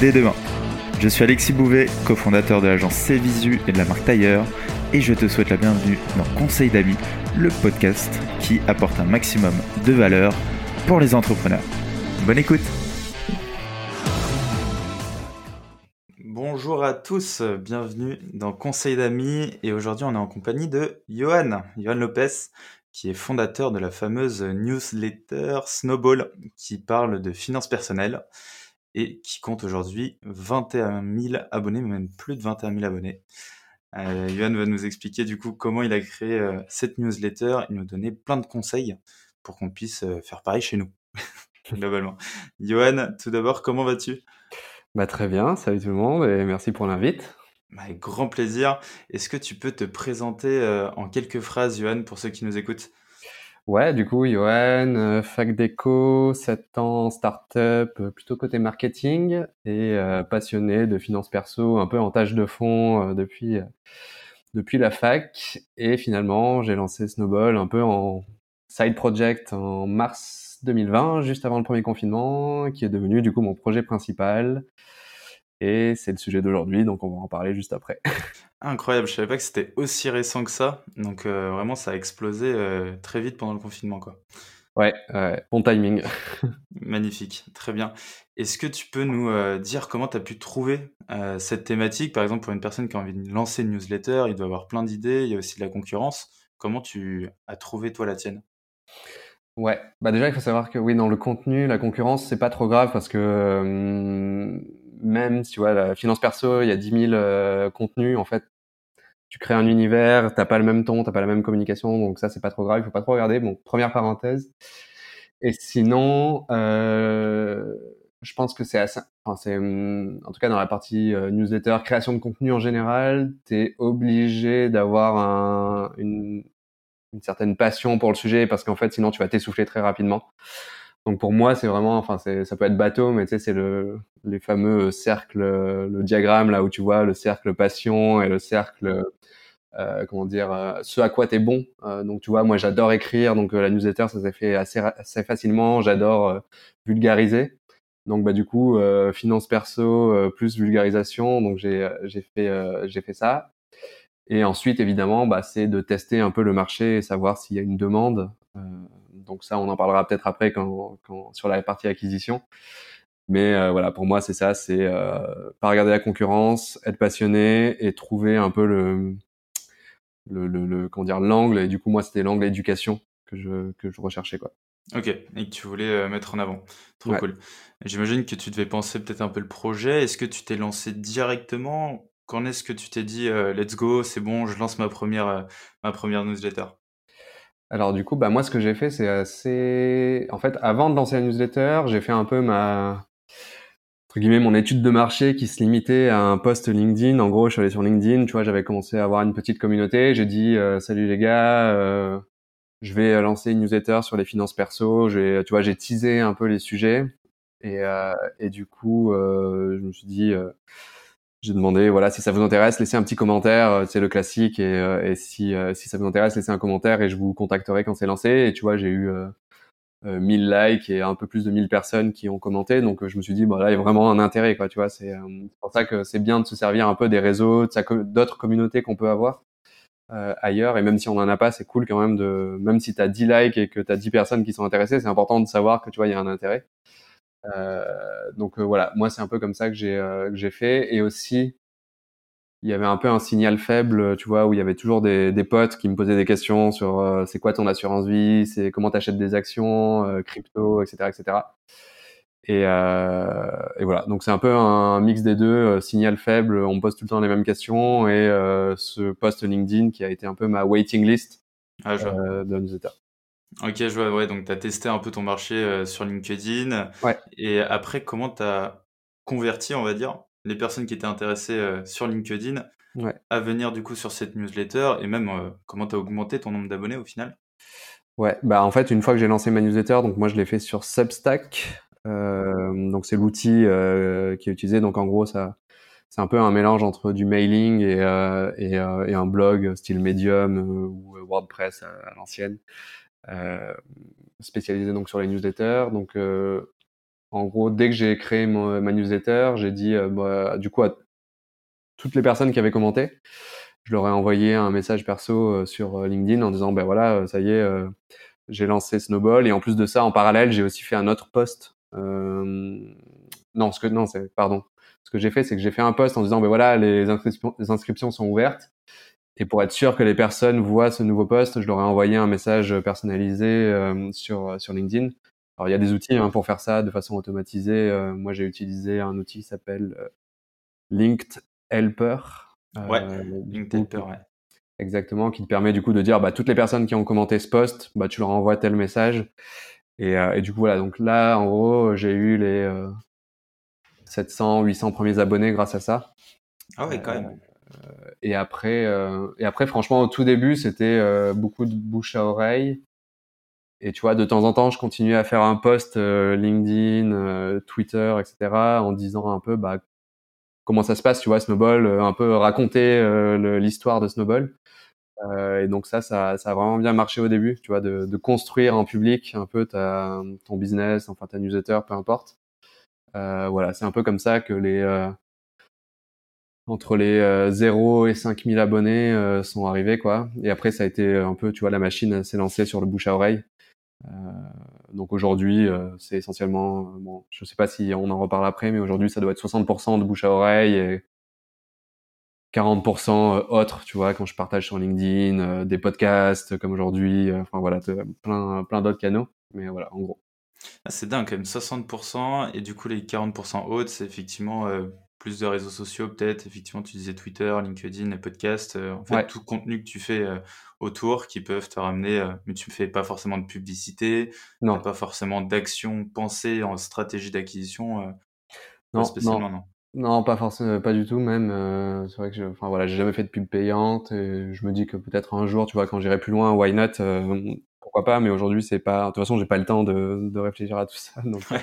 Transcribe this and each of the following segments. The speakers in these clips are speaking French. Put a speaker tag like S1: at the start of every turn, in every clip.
S1: dès demain. Je suis Alexis Bouvet, cofondateur de l'agence Cvisu et de la marque Tailleur, et je te souhaite la bienvenue dans Conseil d'amis, le podcast qui apporte un maximum de valeur pour les entrepreneurs. Bonne écoute Bonjour à tous, bienvenue dans Conseil d'amis, et aujourd'hui on est en compagnie de Johan, Johan Lopez, qui est fondateur de la fameuse newsletter Snowball, qui parle de finances personnelles et qui compte aujourd'hui 21 000 abonnés, même plus de 21 000 abonnés. Euh, Yohan va nous expliquer du coup comment il a créé euh, cette newsletter et nous donner plein de conseils pour qu'on puisse euh, faire pareil chez nous, globalement. Johan, tout d'abord, comment vas-tu?
S2: Bah, Très bien, salut tout le monde et merci pour l'invite.
S1: Bah, avec grand plaisir. Est-ce que tu peux te présenter en quelques phrases, Johan, pour ceux qui nous écoutent?
S2: Ouais, du coup, Johan, euh, fac d'éco, 7 ans, start-up, euh, plutôt côté marketing et euh, passionné de finances perso, un peu en tâche de fond depuis, depuis la fac. Et finalement, j'ai lancé Snowball un peu en side project en mars 2020, juste avant le premier confinement, qui est devenu du coup mon projet principal. Et c'est le sujet d'aujourd'hui, donc on va en parler juste après.
S1: Incroyable, je savais pas que c'était aussi récent que ça. Donc euh, vraiment, ça a explosé euh, très vite pendant le confinement, quoi.
S2: Ouais, bon timing.
S1: Magnifique, très bien. Est-ce que tu peux nous euh, dire comment tu as pu trouver cette thématique? Par exemple, pour une personne qui a envie de lancer une newsletter, il doit avoir plein d'idées, il y a aussi de la concurrence. Comment tu as trouvé toi la tienne?
S2: Ouais, bah déjà il faut savoir que oui, dans le contenu, la concurrence, c'est pas trop grave parce que même si tu vois la finance perso, il y a 10 000 euh, contenus en fait. Tu crées un univers, t'as pas le même ton, t'as pas la même communication, donc ça c'est pas trop grave, il faut pas trop regarder. Bon, première parenthèse. Et sinon, euh, je pense que c'est assez, enfin c'est, hum, en tout cas dans la partie euh, newsletter, création de contenu en général, t'es obligé d'avoir un, une, une certaine passion pour le sujet parce qu'en fait sinon tu vas t'essouffler très rapidement. Donc pour moi, c'est vraiment, enfin, ça peut être bateau, mais tu sais, c'est le, les fameux cercles, le diagramme là où tu vois le cercle passion et le cercle, euh, comment dire, euh, ce à quoi t'es bon. Euh, donc tu vois, moi j'adore écrire, donc la newsletter ça s'est fait assez, assez facilement. J'adore vulgariser. Donc bah du coup, finance perso plus vulgarisation. Donc j'ai j'ai fait j'ai fait ça. Et ensuite évidemment, bah, c'est de tester un peu le marché et savoir s'il y a une demande. Donc ça, on en parlera peut-être après quand, quand, sur la partie acquisition. Mais euh, voilà, pour moi, c'est ça, c'est euh, pas regarder la concurrence, être passionné et trouver un peu le, le, le, comment dire l'angle. Et du coup, moi, c'était l'angle éducation que je que je recherchais quoi.
S1: Ok, et que tu voulais euh, mettre en avant. Trop cool. J'imagine que tu devais penser peut-être un peu le projet. Est-ce que tu t'es lancé directement? Quand est-ce que tu t'es dit let's go, c'est bon, je lance ma première ma première newsletter?
S2: Alors du coup, bah moi ce que j'ai fait, c'est assez. En fait, avant de lancer la newsletter, j'ai fait un peu ma entre guillemets mon étude de marché qui se limitait à un post LinkedIn. En gros, je suis allé sur LinkedIn, tu vois, j'avais commencé à avoir une petite communauté. J'ai dit euh, salut les gars, euh, je vais lancer une newsletter sur les finances perso. J'ai, tu vois, j'ai teasé un peu les sujets et, euh, et du coup, je me suis dit j'ai demandé, voilà, si ça vous intéresse, laissez un petit commentaire, euh, c'est le classique, et, euh, et si, euh, si ça vous intéresse, laissez un commentaire et je vous contacterai quand c'est lancé. Et tu vois, j'ai eu euh, 1000 likes et un peu plus de 1000 personnes qui ont commenté, donc je me suis dit, là, il y a vraiment un intérêt, quoi, tu vois. C'est pour ça que c'est bien de se servir un peu des réseaux, d'autres communautés qu'on peut avoir ailleurs, et même si on en a pas, c'est cool quand même de, même si tu as 10 likes et que tu as 10 personnes qui sont intéressées, c'est important de savoir que tu vois, il y a un intérêt. Euh, donc euh, voilà, moi c'est un peu comme ça que j'ai euh, que j'ai fait. Et aussi, il y avait un peu un signal faible, tu vois, où il y avait toujours des, des potes qui me posaient des questions sur c'est quoi ton assurance vie, c'est comment t'achètes des actions, crypto, etc., etc. Et, euh, et voilà, donc c'est un peu un mix des deux, signal faible, on me pose tout le temps les mêmes questions, et ce post LinkedIn qui a été un peu ma waiting list ah, euh, de newsletter.
S1: Ok, je vois, ouais, donc tu as testé un peu ton marché euh, sur LinkedIn.
S2: Ouais.
S1: Et après, comment tu as converti, on va dire, les personnes qui étaient intéressées sur LinkedIn à venir du coup sur cette newsletter et même comment tu as augmenté ton nombre d'abonnés au final?
S2: Ouais, bah en fait, une fois que j'ai lancé ma newsletter, donc moi je l'ai fait sur Substack. Euh, donc c'est l'outil euh, qui est utilisé. Donc en gros, ça, c'est un peu un mélange entre du mailing et, euh, et, et un blog style Medium ou WordPress à, l'ancienne, spécialisé donc sur les newsletters. Donc en gros, dès que j'ai créé ma newsletter, j'ai dit bah, du coup à toutes les personnes qui avaient commenté, je leur ai envoyé un message perso sur LinkedIn en disant ben voilà, ça y est, j'ai lancé Snowball et en plus de ça, en parallèle, j'ai aussi fait un autre post. non, ce que non, c'est pardon. Ce que j'ai fait, c'est que j'ai fait un post en disant ben voilà, les inscriptions, les inscriptions sont ouvertes. Et pour être sûr que les personnes voient ce nouveau post, je leur ai envoyé un message personnalisé sur sur LinkedIn. Alors il y a des outils hein, pour faire ça de façon automatisée. moi, j'ai utilisé un outil qui s'appelle Linked Helper.
S1: Ouais, Linked Helper, ouais.
S2: Exactement, qui te permet du coup de dire bah, toutes les personnes qui ont commenté ce post, bah, tu leur envoies tel message. Et, euh, et du coup, voilà. Donc là, en gros, j'ai eu les euh, 700, 800 premiers abonnés grâce à ça.
S1: Ah ouais, quand même.
S2: Euh, et après, euh, et après, franchement, au tout début, c'était beaucoup de bouche à oreille. Et tu vois, de temps en temps, je continuais à faire un post LinkedIn, Twitter, etc., en disant un peu bah, comment ça se passe, tu vois, Snowball, un peu raconter l'histoire de Snowball. Euh, et donc ça, ça, ça, a vraiment bien marché au début, tu vois, de, de construire en public un peu ta, ton business, enfin ta newsletter, peu importe. Euh, voilà, c'est un peu comme ça que les euh, entre les 0 et 5000 abonnés sont arrivés, quoi. Et après, ça a été un peu, tu vois, la machine s'est lancée sur le bouche à oreille. donc aujourd'hui, c'est essentiellement, bon, je sais pas si on en reparle après, mais aujourd'hui, ça doit être 60% de bouche à oreille et 40% euh, autres, tu vois, quand je partage sur LinkedIn, euh, des podcasts comme aujourd'hui, euh, enfin voilà, plein, plein d'autres canaux. Mais voilà, en gros.
S1: Ah, c'est dingue quand même, 60%, et du coup les 40% autres, c'est effectivement plus de réseaux sociaux peut-être, effectivement tu disais Twitter, LinkedIn, les podcasts, en fait tout contenu que tu fais autour qui peuvent te ramener, mais tu ne fais pas forcément de publicité, non. pas forcément d'action pensée en stratégie d'acquisition,
S2: non, spécialement non. Non, pas forcément, pas du tout même. Euh, c'est vrai que, je, enfin voilà, j'ai jamais fait de pub payante et je me dis que peut-être un jour, tu vois, quand j'irai plus loin, why not euh, Pourquoi pas Mais aujourd'hui, c'est pas. De toute façon, j'ai pas le temps de, de réfléchir à tout ça. Donc ouais.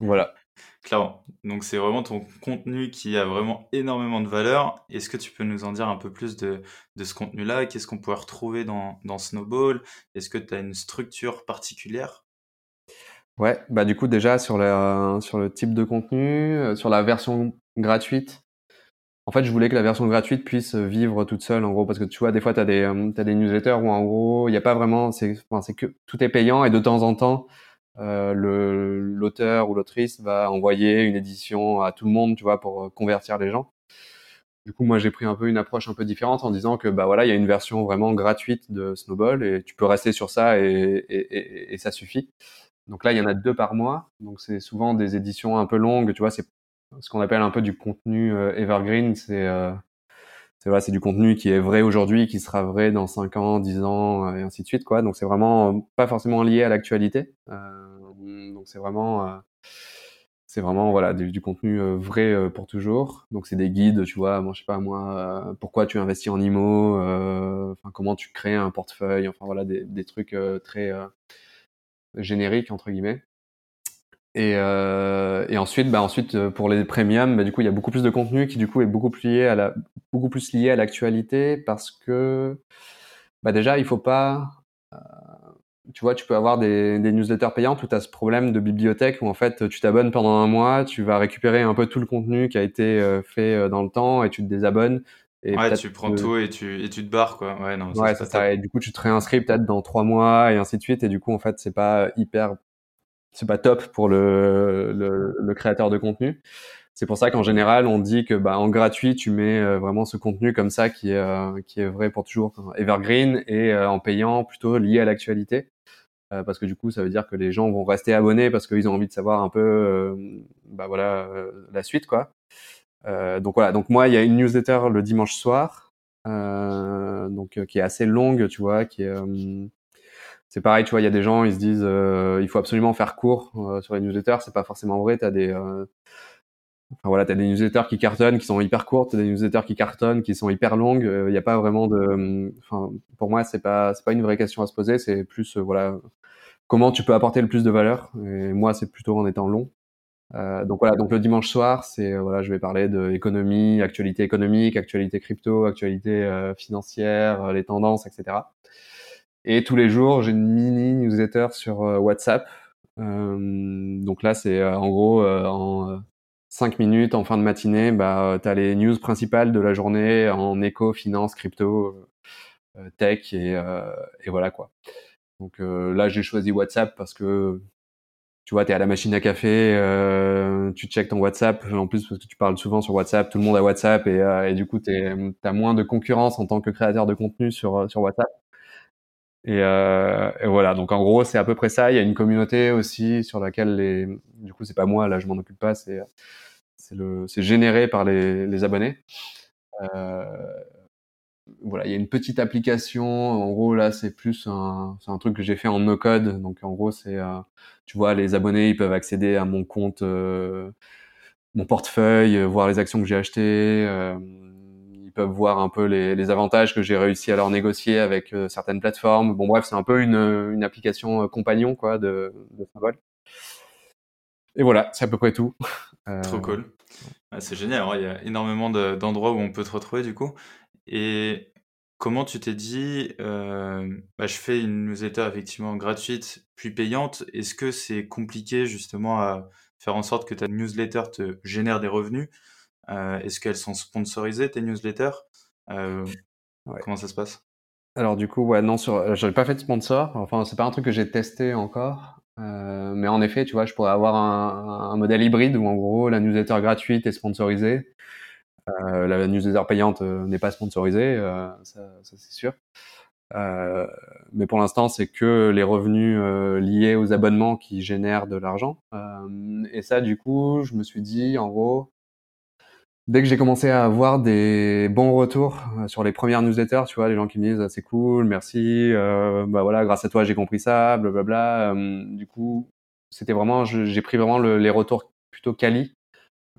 S2: voilà.
S1: Clairement. Donc c'est vraiment ton contenu qui a vraiment énormément de valeur. Est-ce que tu peux nous en dire un peu plus de, de ce contenu-là? Qu'est-ce qu'on pourrait retrouver dans, dans Snowball? Est-ce que tu as une structure particulière?
S2: Ouais, bah du coup déjà sur, la, sur le type de contenu, euh, sur la version gratuite, en fait je voulais que la version gratuite puisse vivre toute seule en gros parce que tu vois des fois tu as des, euh, as des newsletters où en gros il n'y a pas vraiment, c'est enfin, que tout est payant et de temps en temps euh, l'auteur ou l'autrice va envoyer une édition à tout le monde tu vois pour euh, convertir les gens. Du coup moi j'ai pris un peu une approche un peu différente en disant que bah voilà il y a une version vraiment gratuite de Snowball et tu peux rester sur ça et, ça suffit. Donc là, il y en a deux par mois. Donc c'est souvent des éditions un peu longues. Tu vois, c'est ce qu'on appelle un peu du contenu euh, evergreen. C'est c'est c'est du contenu qui est vrai aujourd'hui, qui sera vrai dans 5 ans, 10 ans, euh, et ainsi de suite. Quoi. Donc c'est vraiment pas forcément lié à l'actualité. Euh, donc c'est vraiment c'est vraiment voilà du, contenu vrai pour toujours. Donc c'est des guides, tu vois, moi je sais pas moi, pourquoi tu investis en IMO, enfin comment tu crées un portefeuille, enfin voilà des, des trucs très générique entre guillemets. Et, euh, et ensuite, bah ensuite euh, pour les premium, bah, du coup il y a beaucoup plus de contenu qui du coup est beaucoup plus lié à la beaucoup plus lié à l'actualité parce que bah déjà il faut pas euh, tu vois, tu peux avoir des, des newsletters payantes où tu as ce problème de bibliothèque où en fait tu t'abonnes pendant un mois, tu vas récupérer un peu tout le contenu qui a été fait dans le temps et tu te désabonnes
S1: et ouais, tu prends tout et tu, et tu te barres, quoi. Ouais, non,
S2: ouais, c'est ça. Et du coup, tu te réinscris peut-être dans trois mois et ainsi de suite. Et du coup, en fait, c'est pas hyper, c'est pas top pour le, le, le créateur de contenu. C'est pour ça qu'en général, on dit que, bah, en gratuit, tu mets euh, vraiment ce contenu comme ça qui est, euh, qui est vrai pour toujours, evergreen, et euh, en payant plutôt lié à l'actualité. parce que du coup, ça veut dire que les gens vont rester abonnés parce qu'ils ont envie de savoir un peu, bah voilà, la suite, quoi. Euh, donc voilà, donc moi il y a une newsletter le dimanche soir, euh, donc euh, qui est assez longue, tu vois, qui est c'est pareil, tu vois, il y a des gens, ils se disent, il faut absolument faire court sur les newsletters. C'est pas forcément vrai. T'as des, Enfin voilà, t'as des newsletters qui cartonnent, qui sont hyper courtes, des newsletters qui cartonnent, qui sont hyper longues. Il n'y a pas vraiment de, enfin pour moi c'est pas c'est pas une vraie question à se poser, c'est plus voilà comment tu peux apporter le plus de valeur. Et moi c'est plutôt en étant long. Euh, donc voilà, donc le dimanche soir, c'est voilà, je vais parler de économie, actualité économique, actualité crypto, actualité euh, financière, les tendances, etc. Et tous les jours, j'ai une mini newsletter sur WhatsApp. donc là, c'est en gros en 5 minutes en fin de matinée, bah, tu as les news principales de la journée en éco, finance, crypto, euh, tech et, euh, et, voilà quoi. Donc euh, là, j'ai choisi WhatsApp parce que tu vois, tu es à la machine à café, tu checkes ton WhatsApp, en plus parce que tu parles souvent sur WhatsApp, tout le monde a WhatsApp et, et du coup, tu as moins de concurrence en tant que créateur de contenu sur, sur WhatsApp. Et, et, voilà, donc en gros, c'est à peu près ça. Il y a une communauté aussi sur laquelle les, du coup, c'est pas moi, là, je m'en occupe pas, c'est c'est généré par les, les abonnés. Euh, voilà, il y a une petite application. En gros, là, c'est plus un, un truc que j'ai fait en no code. Donc, en gros, c'est, euh, tu vois, les abonnés, ils peuvent accéder à mon compte, euh, mon portefeuille, euh, voir les actions que j'ai achetées. Euh, ils peuvent voir un peu les, les avantages que j'ai réussi à leur négocier avec certaines plateformes. Bon, bref, c'est un peu une, une application compagnon, quoi, de, de symbole. Et voilà, c'est à peu près tout.
S1: Trop cool. c'est génial, il y a énormément d'endroits où on peut te retrouver du coup. Et comment tu t'es dit, bah, je fais une newsletter effectivement gratuite puis payante. Est-ce que c'est compliqué justement à faire en sorte que ta newsletter te génère des revenus? Est-ce qu'elles sont sponsorisées tes newsletters? Comment ça se passe?
S2: Alors du coup, ouais, non, sur, j'avais pas fait de sponsor. Enfin, c'est pas un truc que j'ai testé encore. Euh, mais en effet, tu vois, je pourrais avoir un, un, modèle hybride où en gros la newsletter gratuite est sponsorisée, euh, la newsletter payante euh, n'est pas sponsorisée, euh, ça, ça c'est sûr. Euh, mais pour l'instant, c'est que les revenus liés aux abonnements qui génèrent de l'argent. et ça, du coup, je me suis dit, en gros, dès que j'ai commencé à avoir des bons retours euh, sur les premières newsletters, tu vois, les gens qui me disent ah, c'est cool, merci, euh, bah voilà, grâce à toi j'ai compris ça, blablabla. Euh, du coup, c'était vraiment, j'ai pris vraiment le, les retours plutôt quali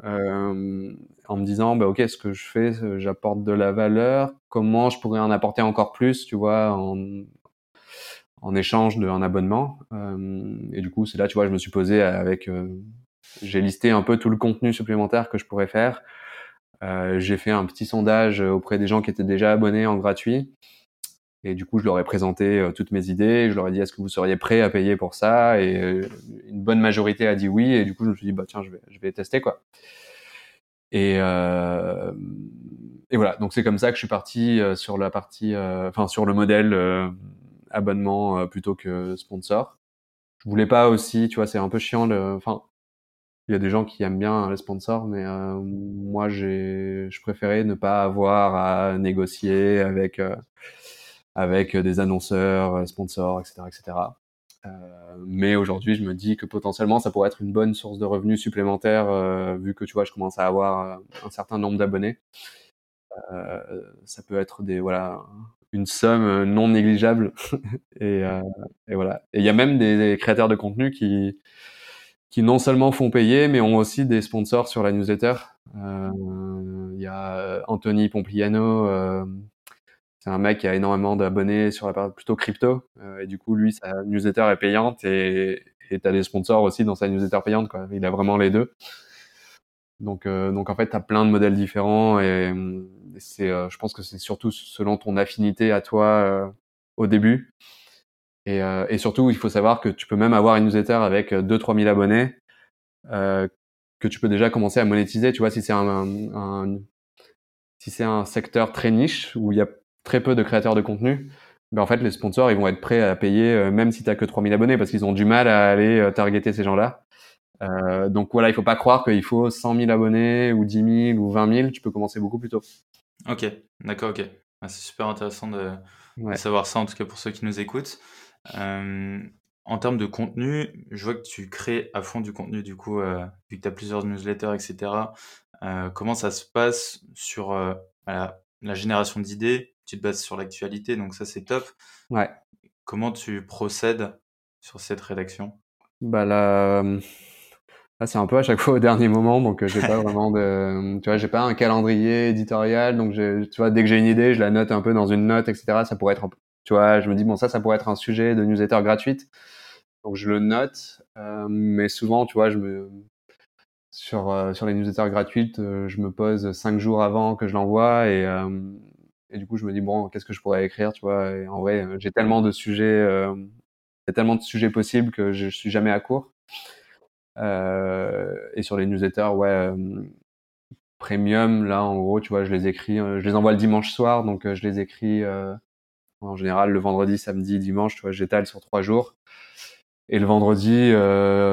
S2: euh, en me disant bah ok, ce que je fais, j'apporte de la valeur. Comment je pourrais en apporter encore plus, tu vois, en, en échange d'un abonnement. Et du coup, c'est là, tu vois, je me suis posé avec, j'ai listé un peu tout le contenu supplémentaire que je pourrais faire. Euh, j'ai fait un petit sondage auprès des gens qui étaient déjà abonnés en gratuit. Et du coup, je leur ai présenté euh, toutes mes idées. Je leur ai dit, est-ce que vous seriez prêts à payer pour ça? Et euh, une bonne majorité a dit oui. Et du coup, je me suis dit, bah tiens, je vais, je vais tester quoi. Et, et voilà. Donc c'est comme ça que je suis parti sur la partie, enfin sur le modèle abonnement plutôt que sponsor. Je voulais pas aussi, tu vois, c'est un peu chiant. Enfin, il y a des gens qui aiment bien les sponsors, mais euh, moi, je préférais ne pas avoir à négocier avec euh, avec des annonceurs, euh, sponsors, etc., etc. Mais aujourd'hui, je me dis que potentiellement, ça pourrait être une bonne source de revenus supplémentaires, euh, vu que tu vois, je commence à avoir un certain nombre d'abonnés. ça peut être des voilà une somme non négligeable et, voilà. Et il y a même des créateurs de contenu qui qui non seulement font payer, mais ont aussi des sponsors sur la newsletter. Euh, il y a Anthony Pompliano, euh, c'est un mec qui a énormément d'abonnés sur la partie plutôt crypto, euh, et du coup, lui, sa newsletter est payante, et tu as des sponsors aussi dans sa newsletter payante. Quoi. Il a vraiment les deux. Donc, donc en fait, tu as plein de modèles différents, et, c'est, je pense que c'est surtout selon ton affinité à toi au début. Et, euh, et, surtout, il faut savoir que tu peux même avoir une newsletter avec 2-3 000 abonnés euh, que tu peux déjà commencer à monétiser. Tu vois, si c'est un, un, si c'est un secteur très niche où il y a très peu de créateurs de contenu, ben en fait, les sponsors, ils vont être prêts à payer euh, même si tu que 3 000 abonnés parce qu'ils ont du mal à aller euh, targeter ces gens-là. Euh, donc voilà, il faut pas croire qu'il faut 100 000 abonnés ou 10 000 ou 20 000. Tu peux commencer beaucoup plus tôt.
S1: Ok, d'accord, ok. Ah, c'est super intéressant de, ouais. de, savoir ça, en tout cas pour ceux qui nous écoutent. Euh, en termes de contenu, je vois que tu crées à fond du contenu, du coup, euh, vu que tu as plusieurs newsletters, etc. Euh, comment ça se passe sur euh, la, la, génération d'idées? Tu te bases sur l'actualité, donc ça, c'est top.
S2: Ouais.
S1: Comment tu procèdes sur cette rédaction?
S2: Bah, Là, c'est un peu à chaque fois au dernier moment, donc j'ai pas vraiment de, tu vois, j'ai pas un calendrier éditorial, donc tu vois, dès que j'ai une idée, je la note un peu dans une note, etc. Ça pourrait être, tu vois, je me dis bon, ça, ça pourrait être un sujet de newsletter gratuite, donc je le note, mais souvent, tu vois, je me, sur sur les newsletters gratuites, je me pose cinq jours avant que je l'envoie et et du coup, je me dis bon, qu'est-ce que je pourrais écrire, tu vois? Et en vrai, j'ai tellement de sujets, tellement de sujets possibles que je, je suis jamais à court. Euh, et sur les newsletters, ouais, euh, premium, là, en gros, tu vois, je les écris, euh, je les envoie le dimanche soir, donc je les écris en général le vendredi, samedi, dimanche, tu vois, j'étale sur trois jours. Et le vendredi,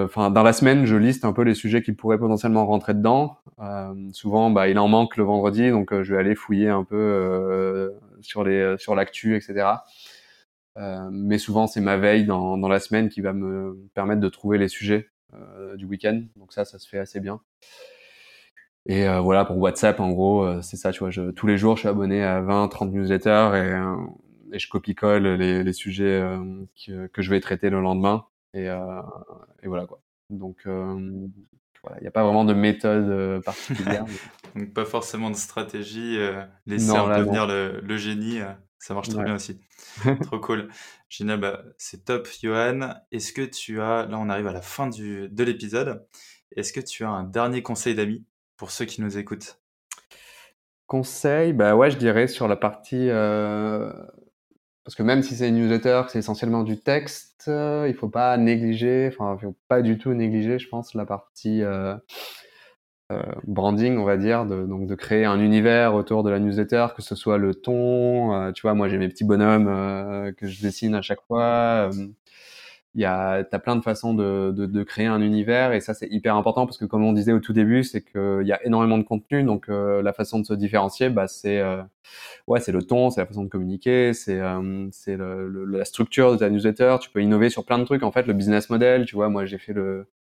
S2: enfin dans la semaine, je liste un peu les sujets qui pourraient potentiellement rentrer dedans. souvent, bah, il en manque le vendredi, donc je vais aller fouiller un peu sur les sur l'actu, etc. mais souvent, c'est ma veille dans, dans la semaine qui va me permettre de trouver les sujets euh, du week-end. Donc ça, ça se fait assez bien. Et euh, voilà, pour WhatsApp, en gros, euh, c'est ça, tu vois, je, tous les jours, je suis abonné à 20, 30 newsletters et, et je copie-colle les, les, sujets que, que, je vais traiter le lendemain. Et, et voilà, quoi. Donc, voilà, il n'y a pas vraiment de méthode particulière.
S1: Donc, pas forcément de stratégie, laisser un peu venir le, le, génie. Ça marche très bien aussi. Trop cool. Génial, bah, c'est top, Johan. Est-ce que tu as, là on arrive à la fin du, de l'épisode, est-ce que tu as un dernier conseil d'amis pour ceux qui nous écoutent?
S2: Conseil, bah ouais, je dirais sur la partie, euh... parce que même si c'est une newsletter, c'est essentiellement du texte, euh, il faut pas négliger, enfin, il faut pas du tout négliger, je pense, la partie euh, euh, branding, on va dire, de, donc de créer un univers autour de la newsletter, que ce soit le ton. Euh, tu vois, moi j'ai mes petits bonhommes que je dessine à chaque fois. Il y a, t'as plein de façons de, de, de, créer un univers et ça c'est hyper important parce que comme on disait au tout début, c'est qu'il y a énormément de contenu, donc la façon de se différencier, bah c'est ouais c'est le ton, c'est la façon de communiquer, c'est c'est le, la structure de ta newsletter. Tu peux innover sur plein de trucs en fait, le business model. Tu vois, moi j'ai fait le